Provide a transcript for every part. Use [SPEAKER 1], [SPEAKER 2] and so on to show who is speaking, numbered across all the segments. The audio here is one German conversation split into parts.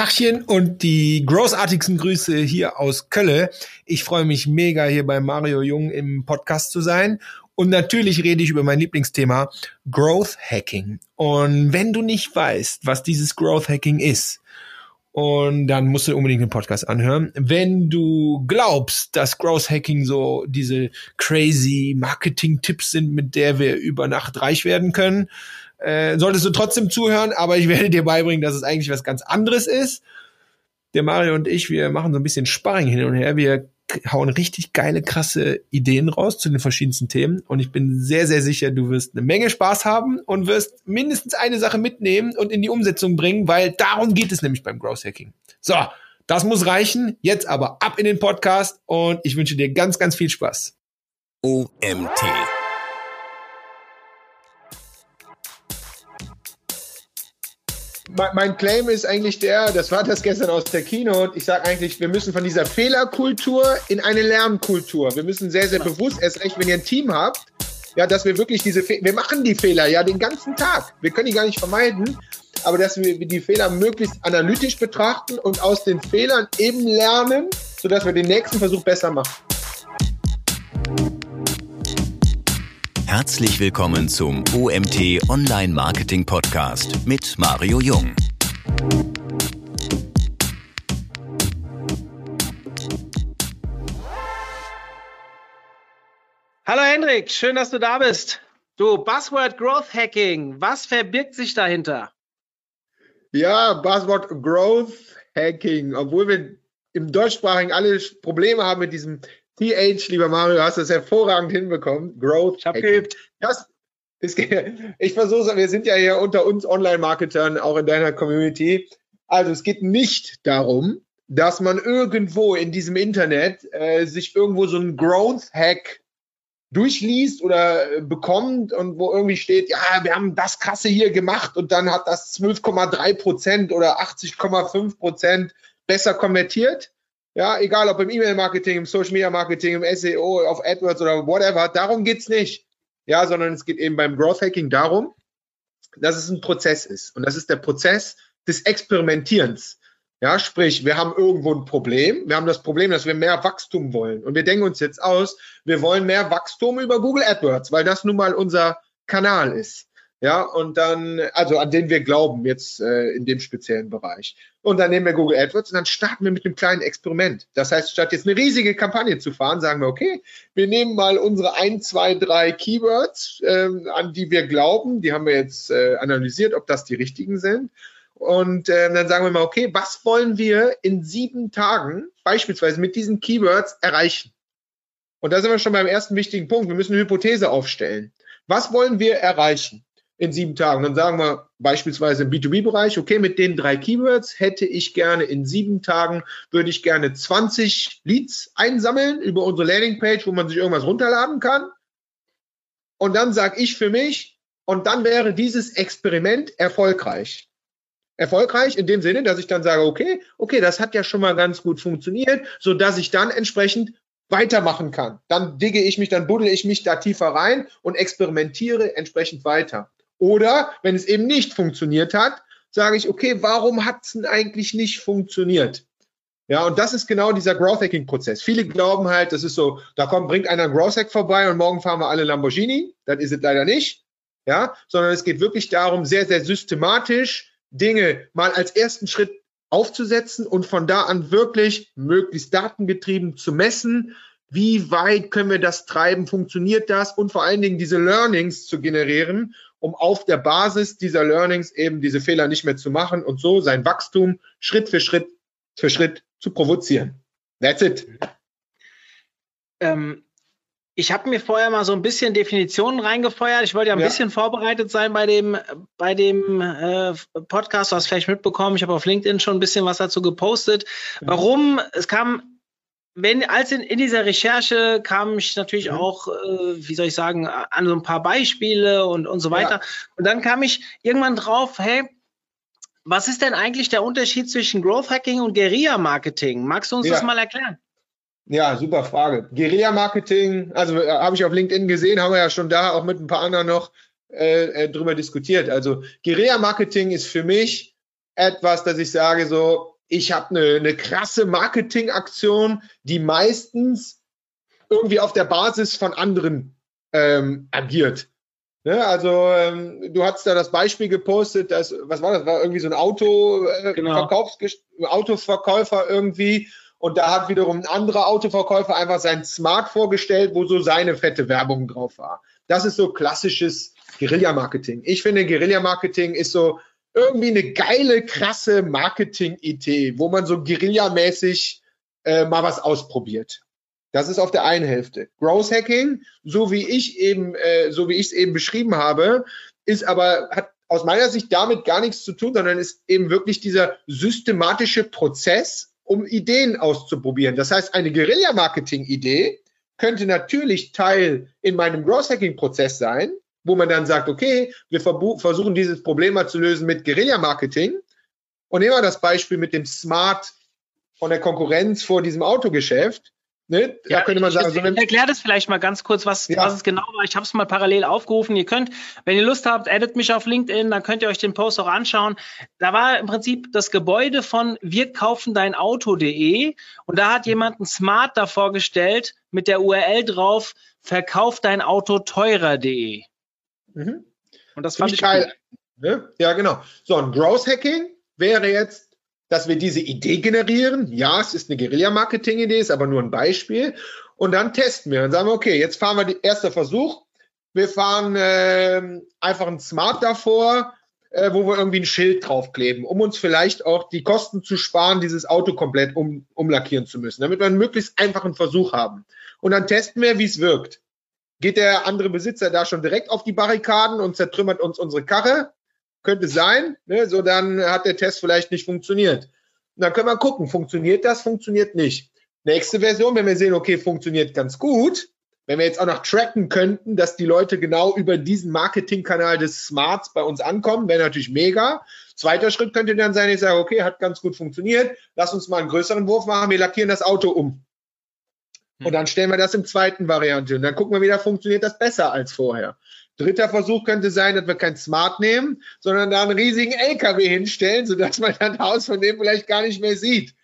[SPEAKER 1] Tachchen und die großartigsten Grüße hier aus Kölle. Ich freue mich mega, hier bei Mario Jung im Podcast zu sein. Und natürlich rede ich über mein Lieblingsthema, Growth Hacking. Und wenn du nicht weißt, was dieses Growth Hacking ist, und dann musst du unbedingt den Podcast anhören. Wenn du glaubst, dass Growth Hacking so diese crazy Marketing-Tipps sind, mit der wir über Nacht reich werden können, äh, solltest du trotzdem zuhören, aber ich werde dir beibringen, dass es eigentlich was ganz anderes ist. Der Mario und ich, wir machen so ein bisschen Sparring hin und her. Wir hauen richtig geile, krasse Ideen raus zu den verschiedensten Themen. Und ich bin sehr, sehr sicher, du wirst eine Menge Spaß haben und wirst mindestens eine Sache mitnehmen und in die Umsetzung bringen, weil darum geht es nämlich beim Growth Hacking. So, das muss reichen. Jetzt aber ab in den Podcast und ich wünsche dir ganz, ganz viel Spaß.
[SPEAKER 2] OMT
[SPEAKER 1] mein Claim ist eigentlich der, das war das gestern aus der Keynote, ich sage eigentlich, wir müssen von dieser Fehlerkultur in eine Lernkultur. Wir müssen sehr, sehr bewusst, erst recht, wenn ihr ein Team habt, ja, dass wir wirklich diese, Fe wir machen die Fehler ja den ganzen Tag. Wir können die gar nicht vermeiden, aber dass wir die Fehler möglichst analytisch betrachten und aus den Fehlern eben lernen, sodass wir den nächsten Versuch besser machen.
[SPEAKER 2] Herzlich willkommen zum OMT Online Marketing Podcast mit Mario Jung.
[SPEAKER 3] Hallo Hendrik, schön, dass du da bist. Du, Buzzword Growth Hacking, was verbirgt sich dahinter?
[SPEAKER 1] Ja, Buzzword Growth Hacking, obwohl wir im deutschsprachigen alle Probleme haben mit diesem TH, lieber Mario, hast das hervorragend hinbekommen. Growth.
[SPEAKER 3] Ich habe geübt. Das
[SPEAKER 1] ist, ich versuche wir sind ja hier unter uns Online-Marketern, auch in deiner Community. Also es geht nicht darum, dass man irgendwo in diesem Internet äh, sich irgendwo so ein Growth-Hack durchliest oder äh, bekommt und wo irgendwie steht, ja, wir haben das krasse hier gemacht und dann hat das 12,3 Prozent oder 80,5 Prozent besser konvertiert. Ja, egal ob im E-Mail-Marketing, im Social-Media-Marketing, im SEO, auf AdWords oder whatever, darum geht's nicht. Ja, sondern es geht eben beim Growth Hacking darum, dass es ein Prozess ist. Und das ist der Prozess des Experimentierens. Ja, sprich, wir haben irgendwo ein Problem. Wir haben das Problem, dass wir mehr Wachstum wollen. Und wir denken uns jetzt aus, wir wollen mehr Wachstum über Google AdWords, weil das nun mal unser Kanal ist. Ja, und dann, also an den wir glauben, jetzt äh, in dem speziellen Bereich. Und dann nehmen wir Google AdWords und dann starten wir mit einem kleinen Experiment. Das heißt, statt jetzt eine riesige Kampagne zu fahren, sagen wir, okay, wir nehmen mal unsere ein, zwei, drei Keywords, ähm, an die wir glauben, die haben wir jetzt äh, analysiert, ob das die richtigen sind. Und äh, dann sagen wir mal, okay, was wollen wir in sieben Tagen beispielsweise mit diesen Keywords erreichen? Und da sind wir schon beim ersten wichtigen Punkt. Wir müssen eine Hypothese aufstellen. Was wollen wir erreichen? In sieben Tagen. Dann sagen wir beispielsweise im B2B-Bereich, okay, mit den drei Keywords hätte ich gerne in sieben Tagen, würde ich gerne 20 Leads einsammeln über unsere Landingpage, wo man sich irgendwas runterladen kann. Und dann sage ich für mich, und dann wäre dieses Experiment erfolgreich. Erfolgreich in dem Sinne, dass ich dann sage, okay, okay, das hat ja schon mal ganz gut funktioniert, so dass ich dann entsprechend weitermachen kann. Dann digge ich mich, dann buddel ich mich da tiefer rein und experimentiere entsprechend weiter. Oder wenn es eben nicht funktioniert hat, sage ich, okay, warum hat es denn eigentlich nicht funktioniert? Ja, und das ist genau dieser Growth Hacking Prozess. Viele glauben halt, das ist so, da kommt, bringt einer ein Growth Hack vorbei und morgen fahren wir alle Lamborghini. Das ist es leider nicht. Ja, sondern es geht wirklich darum, sehr, sehr systematisch Dinge mal als ersten Schritt aufzusetzen und von da an wirklich möglichst datengetrieben zu messen. Wie weit können wir das treiben? Funktioniert das? Und vor allen Dingen diese Learnings zu generieren um auf der Basis dieser Learnings eben diese Fehler nicht mehr zu machen und so sein Wachstum Schritt für Schritt für Schritt zu provozieren. That's it.
[SPEAKER 3] Ähm, ich habe mir vorher mal so ein bisschen Definitionen reingefeuert. Ich wollte ja ein ja. bisschen vorbereitet sein bei dem, bei dem äh, Podcast. Du hast vielleicht mitbekommen, ich habe auf LinkedIn schon ein bisschen was dazu gepostet. Warum? Es kam wenn, als in, in dieser Recherche kam ich natürlich mhm. auch, äh, wie soll ich sagen, an so ein paar Beispiele und, und so weiter. Ja. Und dann kam ich irgendwann drauf, hey, was ist denn eigentlich der Unterschied zwischen Growth Hacking und Guerilla Marketing? Magst du uns ja. das mal erklären?
[SPEAKER 1] Ja, super Frage. Guerilla Marketing, also äh, habe ich auf LinkedIn gesehen, haben wir ja schon da auch mit ein paar anderen noch äh, äh drüber diskutiert. Also Guerilla Marketing ist für mich etwas, dass ich sage so, ich habe eine, eine krasse Marketingaktion, die meistens irgendwie auf der Basis von anderen ähm, agiert. Ne, also ähm, du hast da das Beispiel gepostet, dass, was war das, war irgendwie so ein Auto, äh, genau. Autoverkäufer irgendwie und da hat wiederum ein anderer Autoverkäufer einfach sein Smart vorgestellt, wo so seine fette Werbung drauf war. Das ist so klassisches Guerilla-Marketing. Ich finde, Guerilla-Marketing ist so irgendwie eine geile, krasse Marketing-Idee, wo man so Guerilla-mäßig äh, mal was ausprobiert. Das ist auf der einen Hälfte. Growth Hacking, so wie ich eben, äh, so wie ich es eben beschrieben habe, ist aber hat aus meiner Sicht damit gar nichts zu tun, sondern ist eben wirklich dieser systematische Prozess, um Ideen auszuprobieren. Das heißt, eine Guerilla-Marketing-Idee könnte natürlich Teil in meinem Growth Hacking-Prozess sein, wo man dann sagt, okay, wir versuchen dieses Problem mal zu lösen mit Guerilla-Marketing. Und nehmen wir das Beispiel mit dem Smart von der Konkurrenz vor diesem Autogeschäft.
[SPEAKER 3] Ne? Ja, da könnte man sagen, also, ich erkläre das vielleicht mal ganz kurz, was, ja. was es genau war. Ich habe es mal parallel aufgerufen. Ihr könnt, wenn ihr Lust habt, edit mich auf LinkedIn, dann könnt ihr euch den Post auch anschauen. Da war im Prinzip das Gebäude von wir kaufen dein Auto.de und da hat jemand ein Smart davor gestellt mit der URL drauf, verkauf dein Auto teurer.de.
[SPEAKER 1] Mhm. Und das fand ich geil. Ne? Ja, genau. So, ein Growth Hacking wäre jetzt dass wir diese Idee generieren. Ja, es ist eine Guerilla-Marketing-Idee, ist aber nur ein Beispiel. Und dann testen wir und sagen wir, okay, jetzt fahren wir den ersten Versuch. Wir fahren äh, einfach ein Smart davor, äh, wo wir irgendwie ein Schild draufkleben, um uns vielleicht auch die Kosten zu sparen, dieses Auto komplett um, umlackieren zu müssen, damit wir einen möglichst einfachen Versuch haben. Und dann testen wir, wie es wirkt. Geht der andere Besitzer da schon direkt auf die Barrikaden und zertrümmert uns unsere Karre? könnte sein, ne? so dann hat der Test vielleicht nicht funktioniert. Und dann können wir gucken, funktioniert das, funktioniert nicht. Nächste Version, wenn wir sehen, okay, funktioniert ganz gut, wenn wir jetzt auch noch tracken könnten, dass die Leute genau über diesen Marketingkanal des Smarts bei uns ankommen, wäre natürlich mega. Zweiter Schritt könnte dann sein, ich sage, okay, hat ganz gut funktioniert, lass uns mal einen größeren Wurf machen, wir lackieren das Auto um. Und hm. dann stellen wir das im zweiten Variante und dann gucken wir wieder, funktioniert das besser als vorher. Dritter Versuch könnte sein, dass wir kein Smart nehmen, sondern da einen riesigen LKW hinstellen, sodass man das Haus von dem vielleicht gar nicht mehr sieht.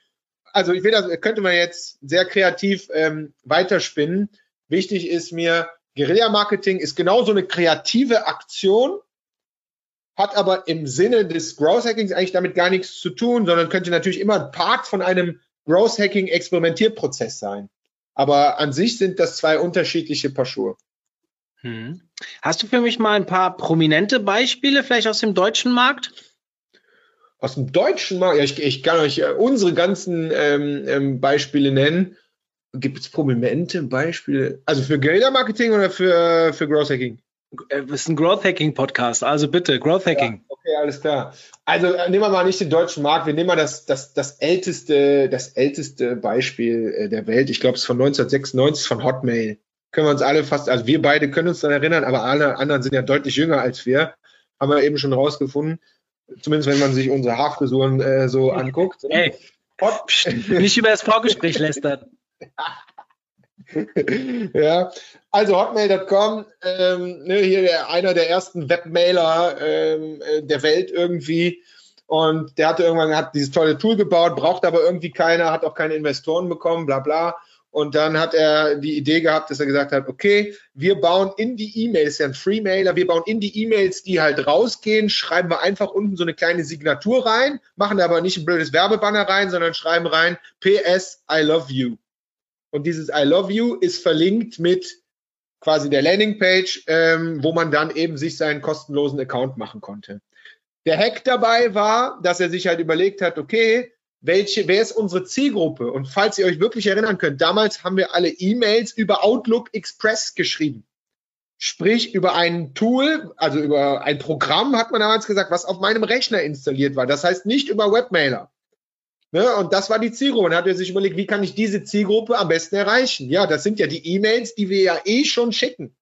[SPEAKER 1] Also ich will das, könnte man jetzt sehr kreativ ähm, weiterspinnen. Wichtig ist mir, Guerilla-Marketing ist genauso eine kreative Aktion, hat aber im Sinne des Growth-Hackings eigentlich damit gar nichts zu tun, sondern könnte natürlich immer ein Part von einem Growth-Hacking-Experimentierprozess sein. Aber an sich sind das zwei unterschiedliche Paar Schuhe.
[SPEAKER 3] Hm. Hast du für mich mal ein paar prominente Beispiele, vielleicht aus dem deutschen Markt?
[SPEAKER 1] Aus dem deutschen Markt? Ja, ich, ich kann euch äh, unsere ganzen ähm, ähm, Beispiele nennen. Gibt es prominente Beispiele? Also für Guerilla-Marketing oder für, für Growth Hacking?
[SPEAKER 3] Äh, ist ein Growth Hacking Podcast, also bitte, Growth Hacking. Ja,
[SPEAKER 1] okay, alles klar. Also äh, nehmen wir mal nicht den deutschen Markt, wir nehmen mal das, das, das älteste, das älteste Beispiel äh, der Welt. Ich glaube, es ist von 1996 von Hotmail können wir uns alle fast, also wir beide können uns daran erinnern, aber alle anderen sind ja deutlich jünger als wir, haben wir eben schon rausgefunden. Zumindest wenn man sich unsere Haarfrisuren äh, so anguckt.
[SPEAKER 3] Ey, nicht über das Vorgespräch lästern.
[SPEAKER 1] ja, also hotmail.com, ähm, ne, hier der, einer der ersten Webmailer ähm, äh, der Welt irgendwie. Und der hatte irgendwann hat dieses tolle Tool gebaut, braucht aber irgendwie keiner, hat auch keine Investoren bekommen, bla bla. Und dann hat er die Idee gehabt, dass er gesagt hat, okay, wir bauen in die E-Mails, ja ein Freemailer, wir bauen in die E-Mails, die halt rausgehen, schreiben wir einfach unten so eine kleine Signatur rein, machen aber nicht ein blödes Werbebanner rein, sondern schreiben rein PS I love you. Und dieses I love you ist verlinkt mit quasi der Landingpage, ähm, wo man dann eben sich seinen kostenlosen Account machen konnte. Der Hack dabei war, dass er sich halt überlegt hat, okay, welche, wer ist unsere Zielgruppe? Und falls ihr euch wirklich erinnern könnt, damals haben wir alle E-Mails über Outlook Express geschrieben. Sprich, über ein Tool, also über ein Programm, hat man damals gesagt, was auf meinem Rechner installiert war. Das heißt nicht über Webmailer. Ne? Und das war die Zielgruppe. Und dann hat er sich überlegt, wie kann ich diese Zielgruppe am besten erreichen? Ja, das sind ja die E-Mails, die wir ja eh schon schicken.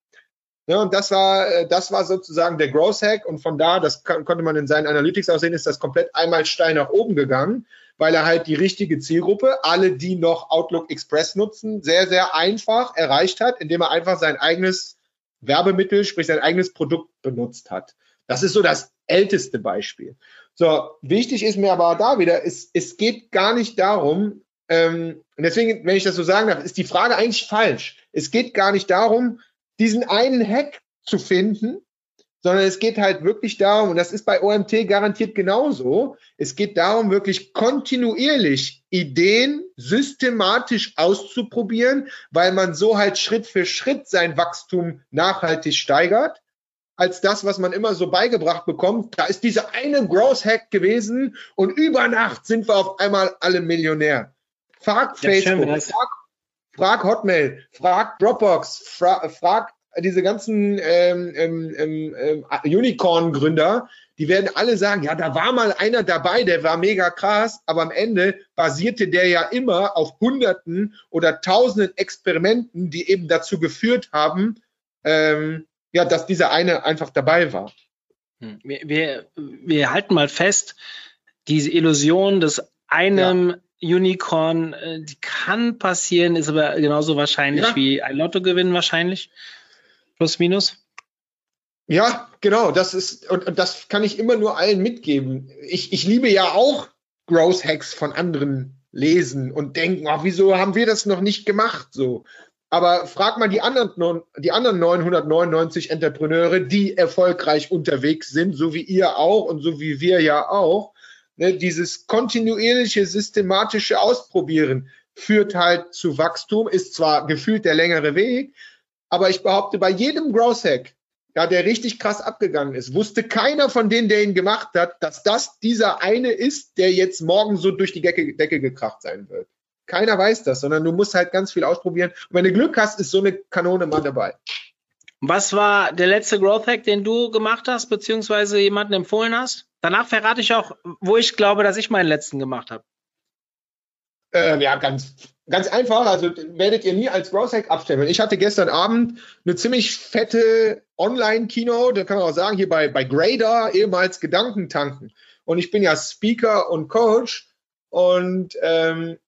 [SPEAKER 1] Ne? Und das war, äh, das war sozusagen der Growth Hack. Und von da, das konnte man in seinen Analytics auch sehen, ist das komplett einmal steil nach oben gegangen weil er halt die richtige Zielgruppe, alle, die noch Outlook Express nutzen, sehr, sehr einfach erreicht hat, indem er einfach sein eigenes Werbemittel, sprich sein eigenes Produkt benutzt hat. Das ist so das älteste Beispiel. So, wichtig ist mir aber da wieder, es, es geht gar nicht darum, ähm, und deswegen, wenn ich das so sagen darf, ist die Frage eigentlich falsch. Es geht gar nicht darum, diesen einen Hack zu finden, sondern es geht halt wirklich darum, und das ist bei OMT garantiert genauso, es geht darum, wirklich kontinuierlich Ideen systematisch auszuprobieren, weil man so halt Schritt für Schritt sein Wachstum nachhaltig steigert, als das, was man immer so beigebracht bekommt. Da ist dieser eine Growth Hack gewesen und über Nacht sind wir auf einmal alle Millionär. Frag ja, Facebook, frag, frag, Hotmail, frag Dropbox, fra frag diese ganzen ähm, ähm, ähm, ähm, Unicorn-Gründer, die werden alle sagen, ja, da war mal einer dabei, der war mega krass, aber am Ende basierte der ja immer auf Hunderten oder Tausenden Experimenten, die eben dazu geführt haben, ähm, ja, dass dieser eine einfach dabei war.
[SPEAKER 3] Hm. Wir, wir, wir halten mal fest, diese Illusion des einem ja. Unicorn, äh, die kann passieren, ist aber genauso wahrscheinlich ja. wie ein Lottogewinn wahrscheinlich. Plus, minus?
[SPEAKER 1] Ja, genau. Das ist, und, und das kann ich immer nur allen mitgeben. Ich, ich liebe ja auch Growth Hacks von anderen lesen und denken, ach, wieso haben wir das noch nicht gemacht? So. Aber frag mal die anderen, die anderen 999 Entrepreneure, die erfolgreich unterwegs sind, so wie ihr auch und so wie wir ja auch. Ne, dieses kontinuierliche, systematische Ausprobieren führt halt zu Wachstum, ist zwar gefühlt der längere Weg, aber ich behaupte, bei jedem Growth Hack, ja, der richtig krass abgegangen ist, wusste keiner von denen, der ihn gemacht hat, dass das dieser eine ist, der jetzt morgen so durch die Decke, Decke gekracht sein wird. Keiner weiß das, sondern du musst halt ganz viel ausprobieren. Und wenn du Glück hast, ist so eine Kanone mal dabei.
[SPEAKER 3] Was war der letzte Growth Hack, den du gemacht hast, beziehungsweise jemanden empfohlen hast? Danach verrate ich auch, wo ich glaube, dass ich meinen letzten gemacht habe.
[SPEAKER 1] Äh, ja, ganz Ganz einfach, also werdet ihr nie als Growth Hack abstempeln. Ich hatte gestern Abend eine ziemlich fette Online-Kino, da kann man auch sagen, hier bei, bei Grader, ehemals Gedankentanken. Und ich bin ja Speaker und Coach. Und ähm,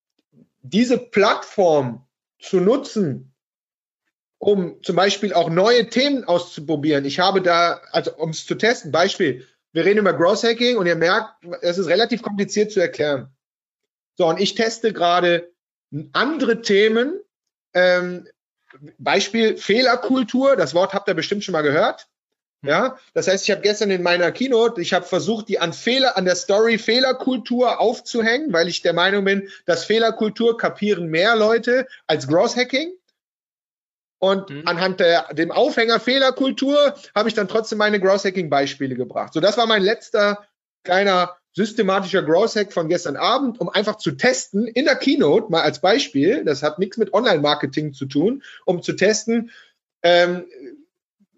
[SPEAKER 1] diese Plattform zu nutzen, um zum Beispiel auch neue Themen auszuprobieren. Ich habe da, also um es zu testen, Beispiel, wir reden über Growth Hacking und ihr merkt, es ist relativ kompliziert zu erklären. So, und ich teste gerade andere Themen, ähm, Beispiel Fehlerkultur, das Wort habt ihr bestimmt schon mal gehört. Ja, das heißt, ich habe gestern in meiner Keynote, ich habe versucht, die an Fehler, an der Story Fehlerkultur aufzuhängen, weil ich der Meinung bin, dass Fehlerkultur kapieren mehr Leute als Gross Hacking. Und mhm. anhand der, dem Aufhänger Fehlerkultur habe ich dann trotzdem meine Gross Hacking Beispiele gebracht. So, das war mein letzter kleiner systematischer Growth Hack von gestern Abend, um einfach zu testen in der Keynote, mal als Beispiel, das hat nichts mit Online-Marketing zu tun, um zu testen, ähm,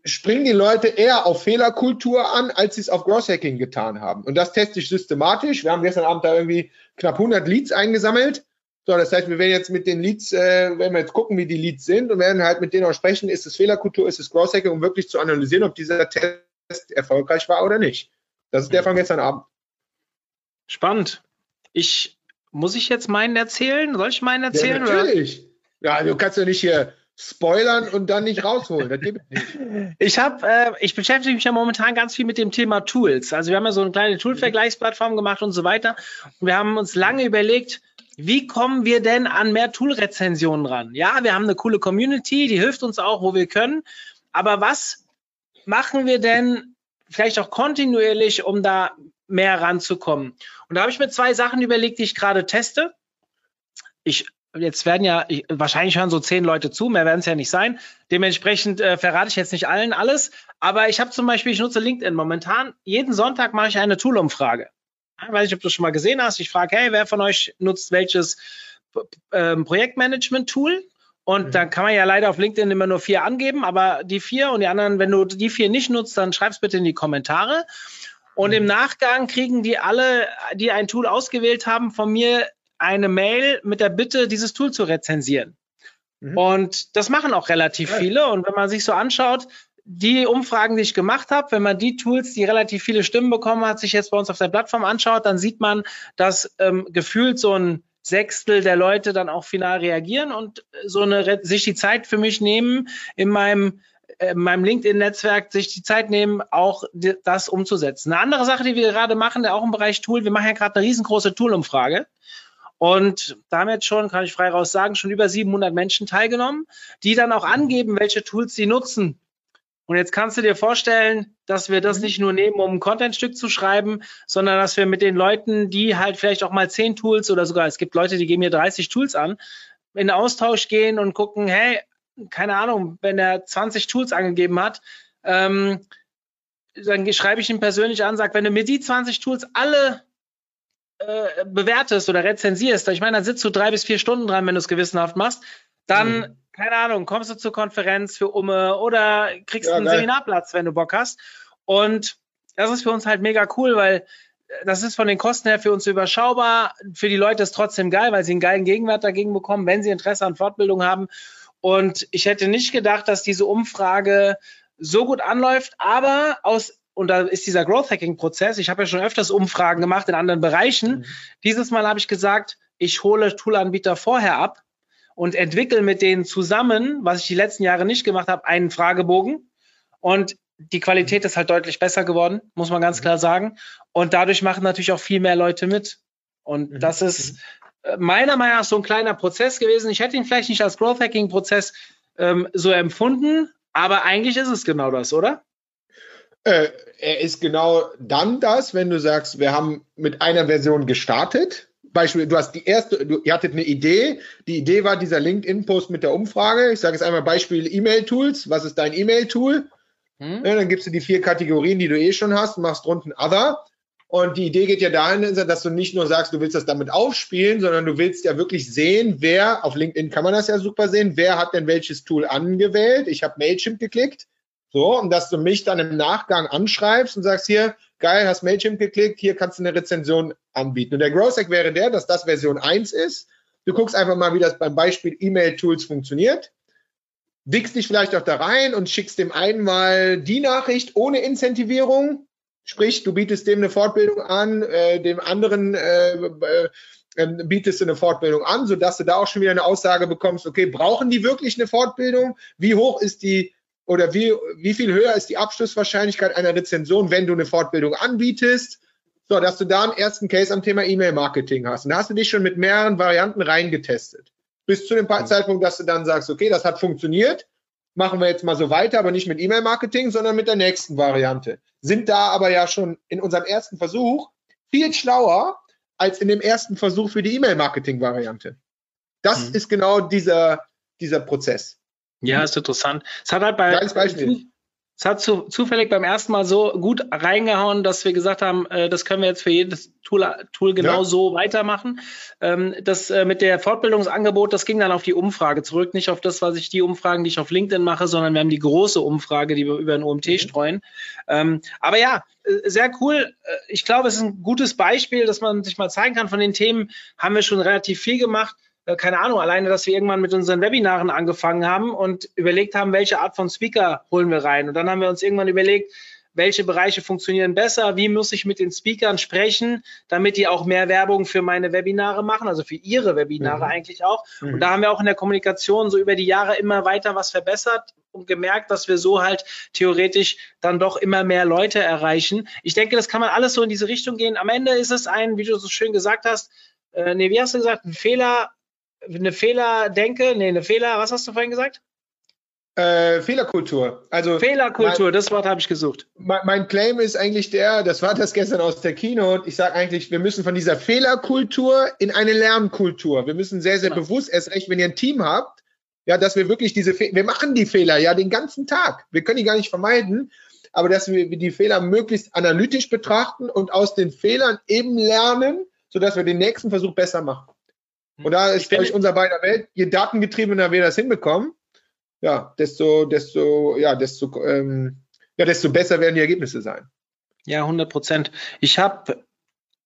[SPEAKER 1] springen die Leute eher auf Fehlerkultur an, als sie es auf Growth Hacking getan haben. Und das teste ich systematisch. Wir haben gestern Abend da irgendwie knapp 100 Leads eingesammelt. So, das heißt, wir werden jetzt mit den Leads, äh, werden wir jetzt gucken, wie die Leads sind und werden halt mit denen auch sprechen, ist es Fehlerkultur, ist es Growth Hacking, um wirklich zu analysieren, ob dieser Test erfolgreich war oder nicht. Das ist der von gestern Abend.
[SPEAKER 3] Spannend. Ich muss ich jetzt meinen erzählen? Soll ich meinen erzählen?
[SPEAKER 1] Ja, natürlich. Oder? Ja, du kannst ja nicht hier spoilern und dann nicht rausholen. Das gibt
[SPEAKER 3] nicht. Ich habe, äh, ich beschäftige mich ja momentan ganz viel mit dem Thema Tools. Also wir haben ja so eine kleine Tool-Vergleichsplattform gemacht und so weiter. Und wir haben uns lange überlegt, wie kommen wir denn an mehr Tool-Rezensionen ran? Ja, wir haben eine coole Community, die hilft uns auch, wo wir können. Aber was machen wir denn vielleicht auch kontinuierlich, um da mehr ranzukommen. Und da habe ich mir zwei Sachen überlegt, die ich gerade teste. Ich jetzt werden ja, ich, wahrscheinlich hören so zehn Leute zu, mehr werden es ja nicht sein. Dementsprechend äh, verrate ich jetzt nicht allen alles. Aber ich habe zum Beispiel, ich nutze LinkedIn momentan. Jeden Sonntag mache ich eine Tool-Umfrage. Ich weiß nicht, ob du schon mal gesehen hast. Ich frage, hey, wer von euch nutzt welches äh, Projektmanagement-Tool? Und mhm. dann kann man ja leider auf LinkedIn immer nur vier angeben, aber die vier und die anderen, wenn du die vier nicht nutzt, dann schreib's bitte in die Kommentare. Und im mhm. Nachgang kriegen die alle, die ein Tool ausgewählt haben, von mir eine Mail mit der Bitte, dieses Tool zu rezensieren. Mhm. Und das machen auch relativ viele. Und wenn man sich so anschaut, die Umfragen, die ich gemacht habe, wenn man die Tools, die relativ viele Stimmen bekommen hat, sich jetzt bei uns auf der Plattform anschaut, dann sieht man, dass ähm, gefühlt so ein Sechstel der Leute dann auch final reagieren und so eine sich die Zeit für mich nehmen, in meinem äh, in meinem LinkedIn-Netzwerk sich die Zeit nehmen, auch das umzusetzen. Eine andere Sache, die wir gerade machen, auch im Bereich Tool, wir machen ja gerade eine riesengroße Tool-Umfrage. Und damit schon, kann ich frei raus sagen, schon über 700 Menschen teilgenommen, die dann auch angeben, welche Tools sie nutzen. Und jetzt kannst du dir vorstellen, dass wir das mhm. nicht nur nehmen, um ein Contentstück zu schreiben, sondern dass wir mit den Leuten, die halt vielleicht auch mal 10 Tools oder sogar, es gibt Leute, die geben mir 30 Tools an, in Austausch gehen und gucken, hey, keine Ahnung, wenn er 20 Tools angegeben hat, ähm, dann schreibe ich ihn persönlich an, sage, wenn du mir die 20 Tools alle äh, bewertest oder rezensierst, ich meine, dann sitzt du drei bis vier Stunden dran, wenn du es gewissenhaft machst, dann, mhm. keine Ahnung, kommst du zur Konferenz für Umme oder kriegst ja, einen geil. Seminarplatz, wenn du Bock hast. Und das ist für uns halt mega cool, weil äh, das ist von den Kosten her für uns überschaubar. Für die Leute ist trotzdem geil, weil sie einen geilen Gegenwert dagegen bekommen, wenn sie Interesse an Fortbildung haben. Und ich hätte nicht gedacht, dass diese Umfrage so gut anläuft, aber aus und da ist dieser Growth Hacking Prozess. Ich habe ja schon öfters Umfragen gemacht in anderen Bereichen. Mhm. Dieses Mal habe ich gesagt, ich hole Toolanbieter vorher ab und entwickle mit denen zusammen, was ich die letzten Jahre nicht gemacht habe, einen Fragebogen. Und die Qualität ist halt deutlich besser geworden, muss man ganz mhm. klar sagen. Und dadurch machen natürlich auch viel mehr Leute mit. Und mhm. das ist äh, meiner Meinung nach so ein kleiner Prozess gewesen. Ich hätte ihn vielleicht nicht als Growth Hacking Prozess ähm, so empfunden, aber eigentlich ist es genau das, oder?
[SPEAKER 1] Äh, er ist genau dann das, wenn du sagst, wir haben mit einer Version gestartet. Beispiel, du hast die erste, du, ihr hattet eine Idee. Die Idee war dieser LinkedIn-Post mit der Umfrage. Ich sage jetzt einmal Beispiel E-Mail-Tools. Was ist dein E-Mail-Tool? Hm? Ja, dann gibst du die vier Kategorien, die du eh schon hast, machst drunten Other. Und die Idee geht ja dahin, dass du nicht nur sagst, du willst das damit aufspielen, sondern du willst ja wirklich sehen, wer, auf LinkedIn kann man das ja super sehen, wer hat denn welches Tool angewählt. Ich habe Mailchimp geklickt so, und dass du mich dann im Nachgang anschreibst und sagst, hier, geil, hast Mailchimp geklickt, hier kannst du eine Rezension anbieten. Und der Growth Hack wäre der, dass das Version 1 ist. Du guckst einfach mal, wie das beim Beispiel E-Mail-Tools funktioniert. Wickst dich vielleicht auch da rein und schickst dem einen mal die Nachricht ohne Incentivierung. Sprich, du bietest dem eine Fortbildung an, äh, dem anderen äh, äh, ähm, bietest du eine Fortbildung an, sodass du da auch schon wieder eine Aussage bekommst, okay, brauchen die wirklich eine Fortbildung? Wie hoch ist die oder wie, wie viel höher ist die Abschlusswahrscheinlichkeit einer Rezension, wenn du eine Fortbildung anbietest? So, dass du da einen ersten Case am Thema E-Mail-Marketing hast. Und da hast du dich schon mit mehreren Varianten reingetestet. Bis zu dem mhm. Zeitpunkt, dass du dann sagst, okay, das hat funktioniert, machen wir jetzt mal so weiter, aber nicht mit E-Mail-Marketing, sondern mit der nächsten Variante. Sind da aber ja schon in unserem ersten Versuch viel schlauer als in dem ersten Versuch für die E-Mail-Marketing-Variante. Das mhm. ist genau dieser, dieser Prozess.
[SPEAKER 3] Ja, ist interessant. Es hat halt bei, es hat zu, zufällig beim ersten Mal so gut reingehauen, dass wir gesagt haben, äh, das können wir jetzt für jedes Tool, Tool genau ja. so weitermachen. Ähm, das äh, mit der Fortbildungsangebot, das ging dann auf die Umfrage zurück, nicht auf das, was ich die Umfragen, die ich auf LinkedIn mache, sondern wir haben die große Umfrage, die wir über den OMT mhm. streuen. Ähm, aber ja, äh, sehr cool. Äh, ich glaube, es ist ein gutes Beispiel, dass man sich mal zeigen kann. Von den Themen haben wir schon relativ viel gemacht. Äh, keine Ahnung, alleine, dass wir irgendwann mit unseren Webinaren angefangen haben und überlegt haben, welche Art von Speaker holen wir rein. Und dann haben wir uns irgendwann überlegt, welche Bereiche funktionieren besser, wie muss ich mit den Speakern sprechen, damit die auch mehr Werbung für meine Webinare machen, also für ihre Webinare mhm. eigentlich auch. Mhm. Und da haben wir auch in der Kommunikation so über die Jahre immer weiter was verbessert und gemerkt, dass wir so halt theoretisch dann doch immer mehr Leute erreichen. Ich denke, das kann man alles so in diese Richtung gehen. Am Ende ist es ein, wie du so schön gesagt hast, äh, nee, wie hast du gesagt, ein Fehler eine Fehlerdenke, nee, eine Fehler, was hast du vorhin gesagt?
[SPEAKER 1] Äh, Fehlerkultur. Also
[SPEAKER 3] Fehlerkultur, mein, das Wort habe ich gesucht.
[SPEAKER 1] Mein, mein, Claim ist eigentlich der, das war das gestern aus der Keynote. Ich sage eigentlich, wir müssen von dieser Fehlerkultur in eine Lernkultur. Wir müssen sehr, sehr genau. bewusst, erst recht, wenn ihr ein Team habt, ja, dass wir wirklich diese, Fe wir machen die Fehler ja den ganzen Tag. Wir können die gar nicht vermeiden, aber dass wir die Fehler möglichst analytisch betrachten und aus den Fehlern eben lernen, sodass wir den nächsten Versuch besser machen. Und da ist, glaube ich, unser beider Welt, je datengetriebener wir das hinbekommen, ja, desto, desto, ja, desto, ähm, ja, desto besser werden die Ergebnisse sein.
[SPEAKER 3] Ja, 100 Prozent. Ich habe,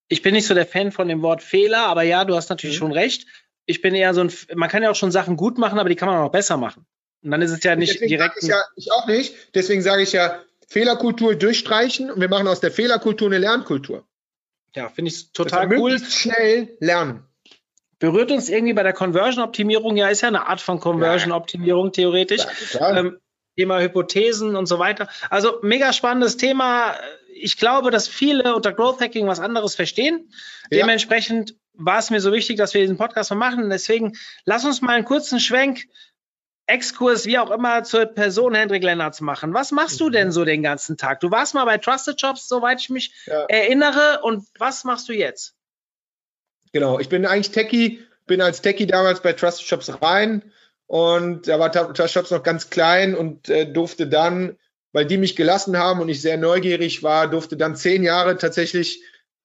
[SPEAKER 3] ich bin nicht so der Fan von dem Wort Fehler, aber ja, du hast natürlich mhm. schon recht. Ich bin eher so ein, man kann ja auch schon Sachen gut machen, aber die kann man auch besser machen. Und dann ist es ja nicht
[SPEAKER 1] Deswegen
[SPEAKER 3] direkt.
[SPEAKER 1] Ich, ja, ich auch nicht. Deswegen sage ich ja, Fehlerkultur durchstreichen und wir machen aus der Fehlerkultur eine Lernkultur.
[SPEAKER 3] Ja, finde ich total cool.
[SPEAKER 1] Schnell lernen
[SPEAKER 3] berührt uns irgendwie bei der Conversion-Optimierung, ja, ist ja eine Art von Conversion-Optimierung theoretisch. Ja, ähm, Thema Hypothesen und so weiter. Also mega spannendes Thema. Ich glaube, dass viele unter Growth Hacking was anderes verstehen. Ja. Dementsprechend war es mir so wichtig, dass wir diesen Podcast mal machen. Deswegen lass uns mal einen kurzen Schwenk, Exkurs, wie auch immer, zur Person Hendrik Lennartz machen. Was machst du denn so den ganzen Tag? Du warst mal bei Trusted Jobs, soweit ich mich ja. erinnere. Und was machst du jetzt?
[SPEAKER 1] Genau, ich bin eigentlich Techie, bin als Techie damals bei Trusted Shops rein und da war Trusted Shops noch ganz klein und äh, durfte dann, weil die mich gelassen haben und ich sehr neugierig war, durfte dann zehn Jahre tatsächlich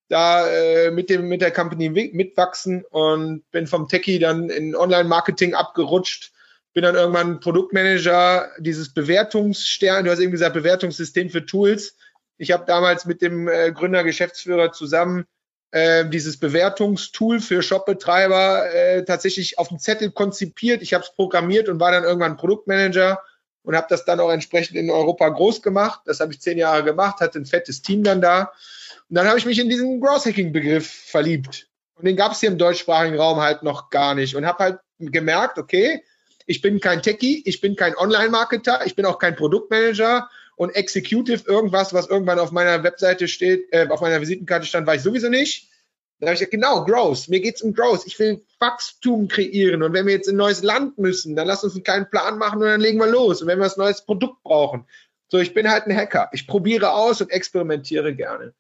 [SPEAKER 1] da äh, mit dem mit der Company mitwachsen und bin vom Techie dann in Online-Marketing abgerutscht. Bin dann irgendwann Produktmanager dieses Bewertungsstern, du hast eben gesagt Bewertungssystem für Tools. Ich habe damals mit dem äh, Gründer, Geschäftsführer zusammen äh, dieses Bewertungstool für Shopbetreiber äh, tatsächlich auf dem Zettel konzipiert. Ich habe es programmiert und war dann irgendwann Produktmanager und habe das dann auch entsprechend in Europa groß gemacht. Das habe ich zehn Jahre gemacht, hatte ein fettes Team dann da. Und dann habe ich mich in diesen Growth-Hacking-Begriff verliebt. Und den gab es hier im deutschsprachigen Raum halt noch gar nicht. Und habe halt gemerkt, okay, ich bin kein Techie, ich bin kein Online-Marketer, ich bin auch kein Produktmanager und Executive, irgendwas, was irgendwann auf meiner Webseite steht, äh, auf meiner Visitenkarte stand, war ich sowieso nicht. Dann habe ich gesagt, genau, Growth. Mir geht's um Growth. Ich will Wachstum kreieren. Und wenn wir jetzt in ein neues Land müssen, dann lass uns einen kleinen Plan machen und dann legen wir los. Und wenn wir ein neues Produkt brauchen. So, ich bin halt ein Hacker. Ich probiere aus und experimentiere gerne.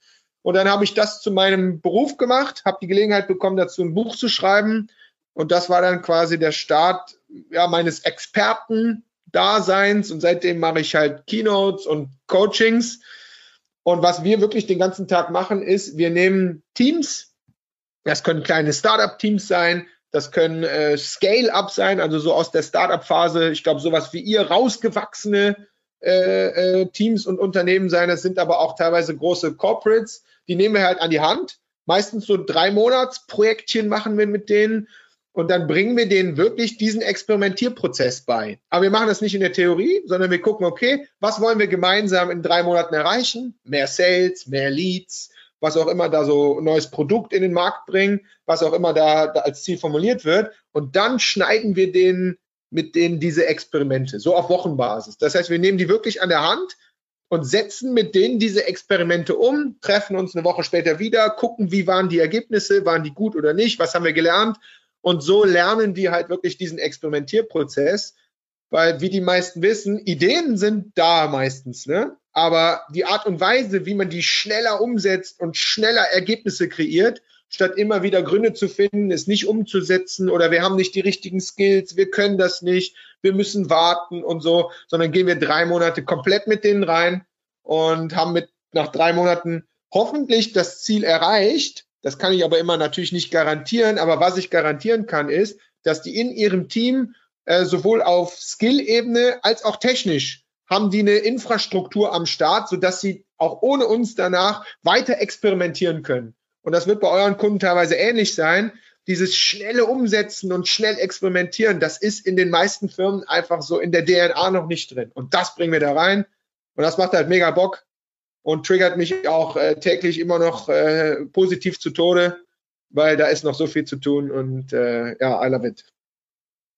[SPEAKER 1] Und dann habe ich das zu meinem Beruf gemacht, habe die Gelegenheit bekommen, dazu ein Buch zu schreiben. Und das war dann quasi der Start ja, meines Experten-Daseins. Und seitdem mache ich halt Keynotes und Coachings. Und was wir wirklich den ganzen Tag machen, ist, wir nehmen Teams, das können kleine Startup-Teams sein, das können äh, Scale-up sein, also so aus der Startup-Phase, ich glaube, sowas wie ihr rausgewachsene äh, äh, Teams und Unternehmen sein. Das sind aber auch teilweise große Corporates. Die nehmen wir halt an die Hand. Meistens so drei Monatsprojektchen machen wir mit denen und dann bringen wir denen wirklich diesen Experimentierprozess bei. Aber wir machen das nicht in der Theorie, sondern wir gucken, okay, was wollen wir gemeinsam in drei Monaten erreichen? Mehr Sales, mehr Leads, was auch immer da so neues Produkt in den Markt bringen, was auch immer da, da als Ziel formuliert wird. Und dann schneiden wir denen mit denen diese Experimente, so auf Wochenbasis. Das heißt, wir nehmen die wirklich an der Hand und setzen mit denen diese Experimente um, treffen uns eine Woche später wieder, gucken, wie waren die Ergebnisse, waren die gut oder nicht, was haben wir gelernt. Und so lernen die halt wirklich diesen Experimentierprozess, weil, wie die meisten wissen, Ideen sind da meistens, ne? Aber die Art und Weise, wie man die schneller umsetzt und schneller Ergebnisse kreiert, statt immer wieder Gründe zu finden, es nicht umzusetzen oder wir haben nicht die richtigen Skills, wir können das nicht, wir müssen warten und so, sondern gehen wir drei Monate komplett mit denen rein und haben mit nach drei Monaten hoffentlich das Ziel erreicht. Das kann ich aber immer natürlich nicht garantieren, aber was ich garantieren kann, ist, dass die in ihrem Team äh, sowohl auf Skill-Ebene als auch technisch haben die eine Infrastruktur am Start, sodass sie auch ohne uns danach weiter experimentieren können. Und das wird bei euren Kunden teilweise ähnlich sein. Dieses schnelle Umsetzen und schnell experimentieren, das ist in den meisten Firmen einfach so in der DNA noch nicht drin. Und das bringen wir da rein. Und das macht halt mega Bock und triggert mich auch äh, täglich immer noch äh, positiv zu Tode, weil da ist noch so viel zu tun und äh, ja, I love it.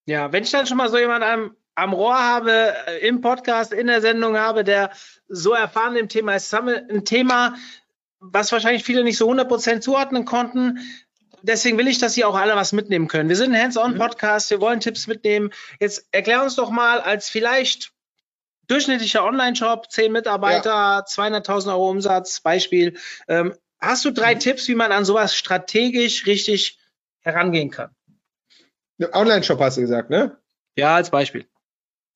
[SPEAKER 3] Ja, wenn ich dann schon mal so jemanden am, am Rohr habe, äh, im Podcast, in der Sendung habe, der so erfahren im Thema ist, ein Thema, was wahrscheinlich viele nicht so 100% zuordnen konnten. Deswegen will ich, dass Sie auch alle was mitnehmen können. Wir sind ein Hands-on-Podcast, wir wollen Tipps mitnehmen. Jetzt erklär uns doch mal als vielleicht durchschnittlicher Online-Shop, 10 Mitarbeiter, ja. 200.000 Euro Umsatz, Beispiel. Ähm, hast du drei mhm. Tipps, wie man an sowas strategisch richtig herangehen kann?
[SPEAKER 1] Online-Shop hast du gesagt, ne?
[SPEAKER 3] Ja, als Beispiel.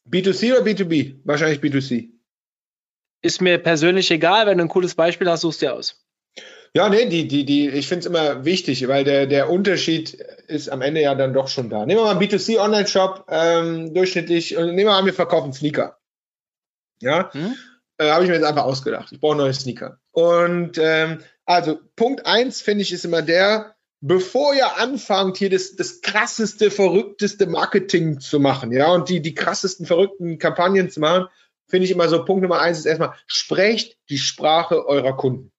[SPEAKER 1] B2C oder B2B? Wahrscheinlich B2C
[SPEAKER 3] ist mir persönlich egal. Wenn du ein cooles Beispiel hast, suchst du dir aus.
[SPEAKER 1] Ja, nee, die, die, die, ich finde es immer wichtig, weil der, der Unterschied ist am Ende ja dann doch schon da. Nehmen wir mal einen B2C Online-Shop, ähm, durchschnittlich, und nehmen wir an, wir verkaufen Sneaker. Ja, hm? äh, habe ich mir jetzt einfach ausgedacht. Ich brauche neue Sneaker. Und ähm, also Punkt eins finde ich ist immer der, bevor ihr anfangt, hier das, das krasseste, verrückteste Marketing zu machen, ja, und die, die krassesten, verrückten Kampagnen zu machen, finde ich immer so, Punkt Nummer eins ist erstmal, sprecht die Sprache eurer Kunden.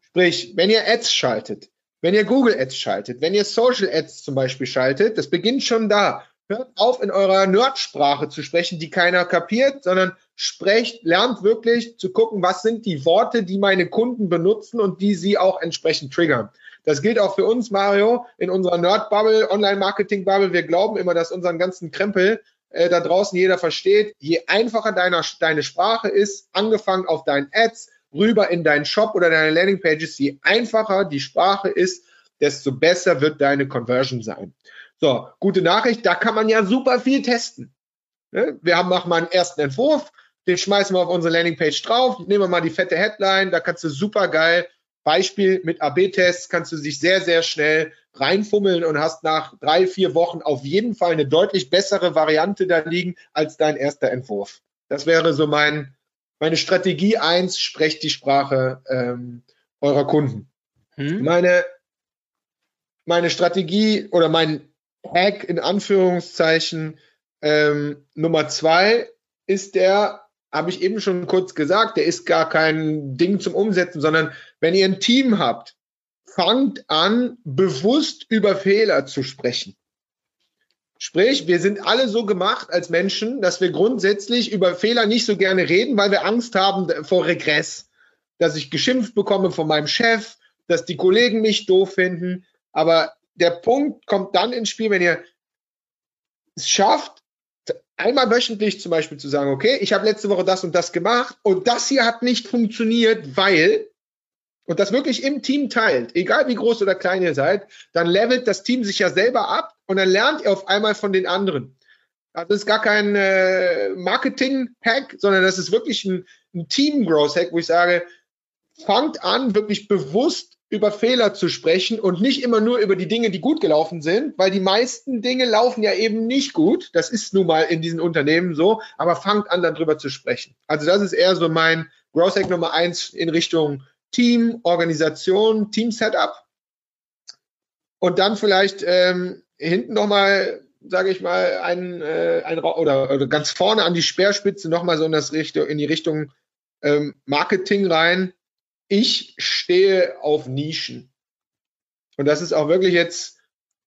[SPEAKER 1] Sprich, wenn ihr Ads schaltet, wenn ihr Google Ads schaltet, wenn ihr Social Ads zum Beispiel schaltet, das beginnt schon da. hört auf, in eurer Nerdsprache zu sprechen, die keiner kapiert, sondern sprecht, lernt wirklich zu gucken, was sind die Worte, die meine Kunden benutzen und die sie auch entsprechend triggern. Das gilt auch für uns, Mario, in unserer Nerd-Bubble, Online-Marketing-Bubble. Wir glauben immer, dass unseren ganzen Krempel äh, da draußen jeder versteht. Je einfacher deiner, deine Sprache ist, angefangen auf deinen Ads, rüber in deinen Shop oder deine Landing-Pages, je einfacher die Sprache ist, desto besser wird deine Conversion sein. So, gute Nachricht, da kann man ja super viel testen. Ne? Wir haben machen mal einen ersten Entwurf, den schmeißen wir auf unsere Landingpage drauf, nehmen wir mal die fette Headline, da kannst du super geil, Beispiel mit AB-Tests, kannst du sich sehr, sehr schnell reinfummeln und hast nach drei, vier Wochen auf jeden Fall eine deutlich bessere Variante da liegen als dein erster Entwurf. Das wäre so mein, meine Strategie eins: sprecht die Sprache ähm, eurer Kunden. Hm. Meine, meine Strategie oder mein Hack in Anführungszeichen ähm, Nummer zwei ist der, habe ich eben schon kurz gesagt, der ist gar kein Ding zum Umsetzen, sondern wenn ihr ein Team habt, fangt an, bewusst über Fehler zu sprechen. Sprich, wir sind alle so gemacht als Menschen, dass wir grundsätzlich über Fehler nicht so gerne reden, weil wir Angst haben vor Regress. Dass ich geschimpft bekomme von meinem Chef, dass die Kollegen mich doof finden. Aber der Punkt kommt dann ins Spiel, wenn ihr es schafft, einmal wöchentlich zum Beispiel zu sagen, okay, ich habe letzte Woche das und das gemacht und das hier hat nicht funktioniert, weil, und das wirklich im Team teilt, egal wie groß oder klein ihr seid, dann levelt das Team sich ja selber ab und dann lernt ihr auf einmal von den anderen. Also das ist gar kein äh, Marketing-Hack, sondern das ist wirklich ein, ein Team-Growth-Hack, wo ich sage, fangt an, wirklich bewusst über Fehler zu sprechen und nicht immer nur über die Dinge, die gut gelaufen sind, weil die meisten Dinge laufen ja eben nicht gut. Das ist nun mal in diesen Unternehmen so, aber fangt an, darüber zu sprechen. Also das ist eher so mein Growth Hack Nummer eins in Richtung Team, Organisation, Team Setup. Und dann vielleicht ähm, hinten nochmal, sage ich mal, ein, äh, ein oder, oder ganz vorne an die Speerspitze nochmal so in, das Richtung, in die Richtung ähm, Marketing rein ich stehe auf Nischen. Und das ist auch wirklich jetzt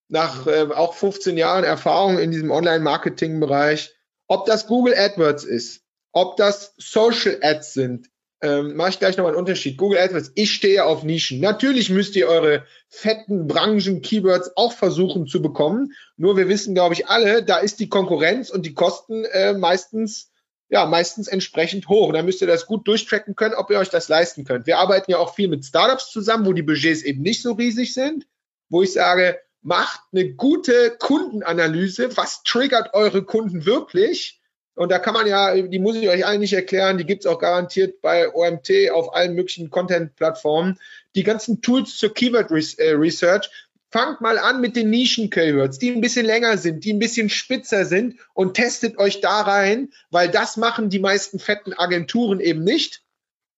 [SPEAKER 1] nach äh, auch 15 Jahren Erfahrung in diesem Online-Marketing-Bereich, ob das Google AdWords ist, ob das Social Ads sind, ähm, mache ich gleich nochmal einen Unterschied. Google AdWords, ich stehe auf Nischen. Natürlich müsst ihr eure fetten Branchen-Keywords auch versuchen zu bekommen. Nur wir wissen, glaube ich, alle, da ist die Konkurrenz und die Kosten äh, meistens ja, meistens entsprechend hoch. Und dann müsst ihr das gut durchtracken können, ob ihr euch das leisten könnt. Wir arbeiten ja auch viel mit Startups zusammen, wo die Budgets eben nicht so riesig sind, wo ich sage, macht eine gute Kundenanalyse. Was triggert eure Kunden wirklich? Und da kann man ja, die muss ich euch allen nicht erklären, die gibt's auch garantiert bei OMT auf allen möglichen Content-Plattformen. Die ganzen Tools zur Keyword äh, Research, Fangt mal an mit den Nischen-Keywords, die ein bisschen länger sind, die ein bisschen spitzer sind und testet euch da rein, weil das machen die meisten fetten Agenturen eben nicht.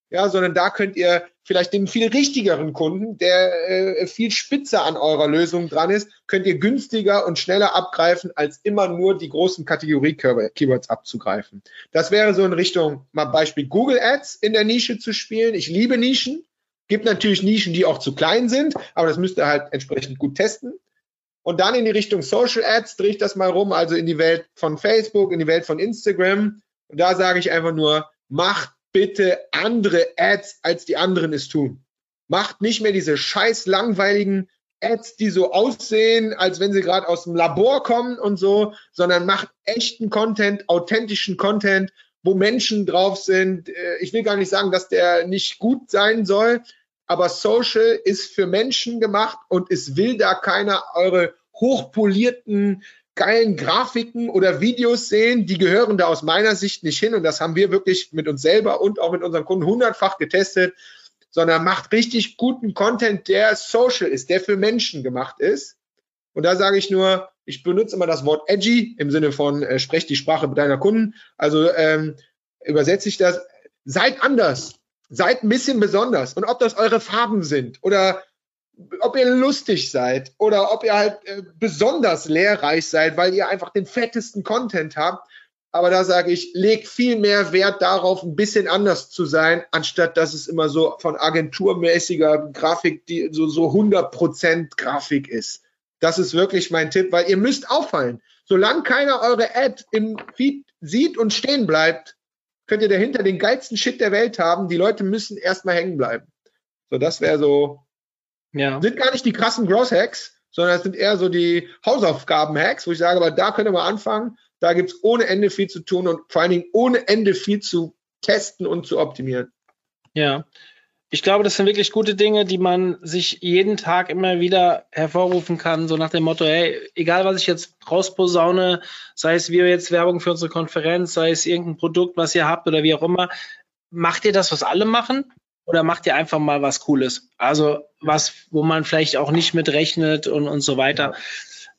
[SPEAKER 1] Ja, sondern da könnt ihr vielleicht den viel richtigeren Kunden, der äh, viel spitzer an eurer Lösung dran ist, könnt ihr günstiger und schneller abgreifen, als immer nur die großen Kategorie-Keywords abzugreifen. Das wäre so in Richtung, mal Beispiel Google Ads in der Nische zu spielen. Ich liebe Nischen. Gibt natürlich Nischen, die auch zu klein sind, aber das müsst ihr halt entsprechend gut testen. Und dann in die Richtung Social Ads drehe ich das mal rum, also in die Welt von Facebook, in die Welt von Instagram. Und da sage ich einfach nur, macht bitte andere Ads, als die anderen es tun. Macht nicht mehr diese scheiß langweiligen Ads, die so aussehen, als wenn sie gerade aus dem Labor kommen und so, sondern macht echten Content, authentischen Content, wo Menschen drauf sind. Äh, ich will gar nicht sagen, dass der nicht gut sein soll, aber Social ist für Menschen gemacht und es will da keiner eure hochpolierten, geilen Grafiken oder Videos sehen. Die gehören da aus meiner Sicht nicht hin und das haben wir wirklich mit uns selber und auch mit unseren Kunden hundertfach getestet, sondern macht richtig guten Content, der social ist, der für Menschen gemacht ist. Und da sage ich nur, ich benutze immer das Wort edgy im Sinne von äh, sprech die Sprache deiner Kunden. Also ähm, übersetze ich das, seid anders, seid ein bisschen besonders. Und ob das eure Farben sind oder ob ihr lustig seid oder ob ihr halt äh, besonders lehrreich seid, weil ihr einfach den fettesten Content habt. Aber da sage ich, legt viel mehr Wert darauf, ein bisschen anders zu sein, anstatt dass es immer so von agenturmäßiger Grafik, die so, so 100% Grafik ist. Das ist wirklich mein Tipp, weil ihr müsst auffallen. Solange keiner eure Ad im Feed sieht und stehen bleibt, könnt ihr dahinter den geilsten Shit der Welt haben. Die Leute müssen erstmal hängen bleiben. So, das wäre so. Ja. Sind gar nicht die krassen Gross-Hacks, sondern es sind eher so die Hausaufgaben-Hacks, wo ich sage, aber da ihr mal anfangen. Da gibt es ohne Ende viel zu tun und vor allen Dingen ohne Ende viel zu testen und zu optimieren.
[SPEAKER 3] Ja, ich glaube, das sind wirklich gute Dinge, die man sich jeden Tag immer wieder hervorrufen kann, so nach dem Motto, hey, egal was ich jetzt rausposaune, sei es wir jetzt Werbung für unsere Konferenz, sei es irgendein Produkt, was ihr habt oder wie auch immer, macht ihr das, was alle machen? Oder macht ihr einfach mal was Cooles? Also was, wo man vielleicht auch nicht mit rechnet und, und so weiter.